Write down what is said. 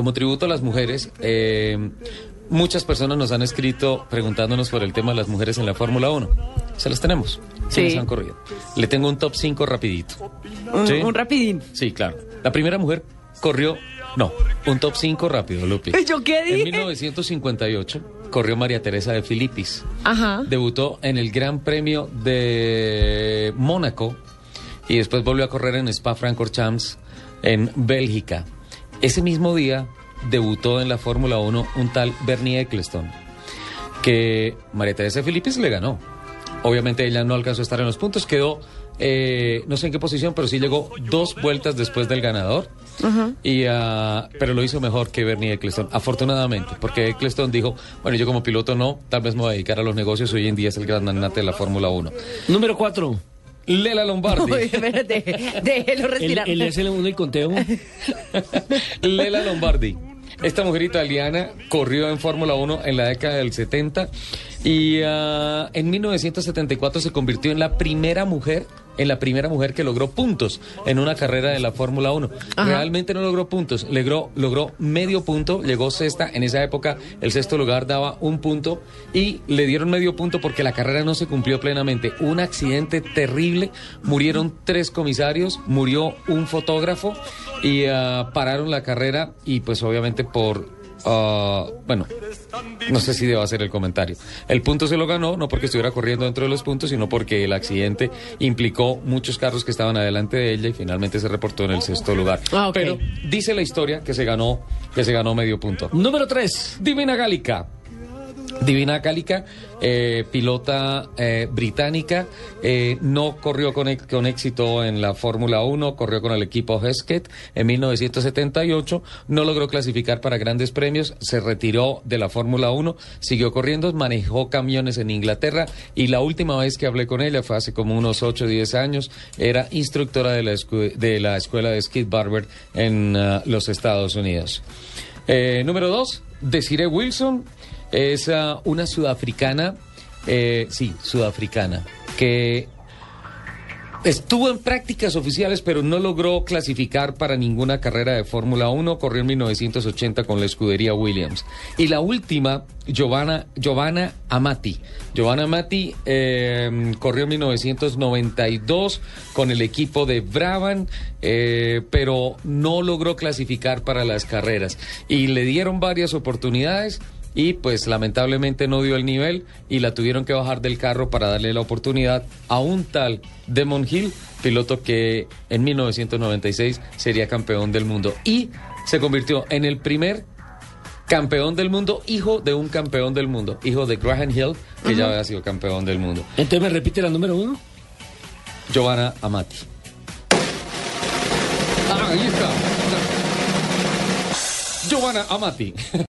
como tributo a las mujeres, eh, muchas personas nos han escrito preguntándonos por el tema de las mujeres en la Fórmula 1. Se las tenemos. Sí. Sí. han corrido. Le tengo un top 5 rapidito. Un, ¿Sí? un rapidín. Sí, claro. La primera mujer corrió, no, un top 5 rápido, Lupi. ¿Yo qué En dije? 1958 corrió María Teresa de Filipis. Ajá. Debutó en el Gran Premio de Mónaco y después volvió a correr en Spa-Francorchamps en Bélgica. Ese mismo día debutó en la Fórmula 1 un tal Bernie Eccleston, que María Teresa de Filipis le ganó. Obviamente ella no alcanzó a estar en los puntos, quedó, eh, no sé en qué posición, pero sí llegó dos vueltas después del ganador. y, ah, pero lo hizo mejor que Bernie Eccleston, afortunadamente, porque Eccleston dijo, bueno, yo como piloto no, tal vez me voy a dedicar a los negocios, hoy en día es el gran magnate de la Fórmula 1. Número 4. Lela Lombardi. Uy, espérate, déjelo El, respirar. el es el uno y conteo. Lela Lombardi. Esta mujer italiana corrió en Fórmula 1 en la década del 70 y ah, en 1974 se convirtió en la primera mujer, en la primera mujer que logró puntos en una carrera de la Fórmula 1. Ajá. Realmente no logró puntos, logró, logró medio punto, llegó sexta. En esa época el sexto lugar daba un punto y le dieron medio punto porque la carrera no se cumplió plenamente. Un accidente terrible, murieron tres comisarios, murió un fotógrafo y ah, pararon la carrera y pues obviamente por... ah, bueno, no sé si debo hacer el comentario. El punto se lo ganó, no porque estuviera corriendo dentro de los puntos, sino porque el accidente implicó muchos carros que estaban adelante de ella y finalmente se reportó en el sexto lugar. Ah. Pero dice la historia que se ganó, que se ganó medio punto. Número 3. Divina Gálica. Divina Gálica, eh, pilota eh, británica, eh, no corrió con, ex- con éxito en la Fórmula 1, corrió con el equipo Hesketh en 1978, no logró clasificar para grandes premios, se retiró de la Fórmula 1, siguió corriendo, manejó camiones en Inglaterra y la última vez que hablé con ella fue hace como unos 8 o 10 años, era instructora de la, escuela de Skid Barber en ah, los Estados Unidos. Número dos, Desiree Wilson es ah, una sudafricana, eh, sí, sudafricana, que estuvo en prácticas oficiales, pero no logró clasificar para ninguna carrera de Fórmula 1. Corrió en 1980 con la escudería Williams. Y la última, Giovanna, Giovanna Amati. Giovanna Amati eh, corrió en 1992 con el equipo de Brabham, eh, pero no logró clasificar para las carreras. Y le dieron varias oportunidades y pues lamentablemente no dio el nivel y la tuvieron que bajar del carro para darle la oportunidad a un tal Demon Hill, piloto que en 1996 sería campeón del mundo y se convirtió en el primer campeón del mundo, hijo de un campeón del mundo, hijo de Graham Hill, que ya había sido campeón del mundo. Entonces me repite la número 1. Giovanna Amati. Ah, ahí está. Giovanna Amati.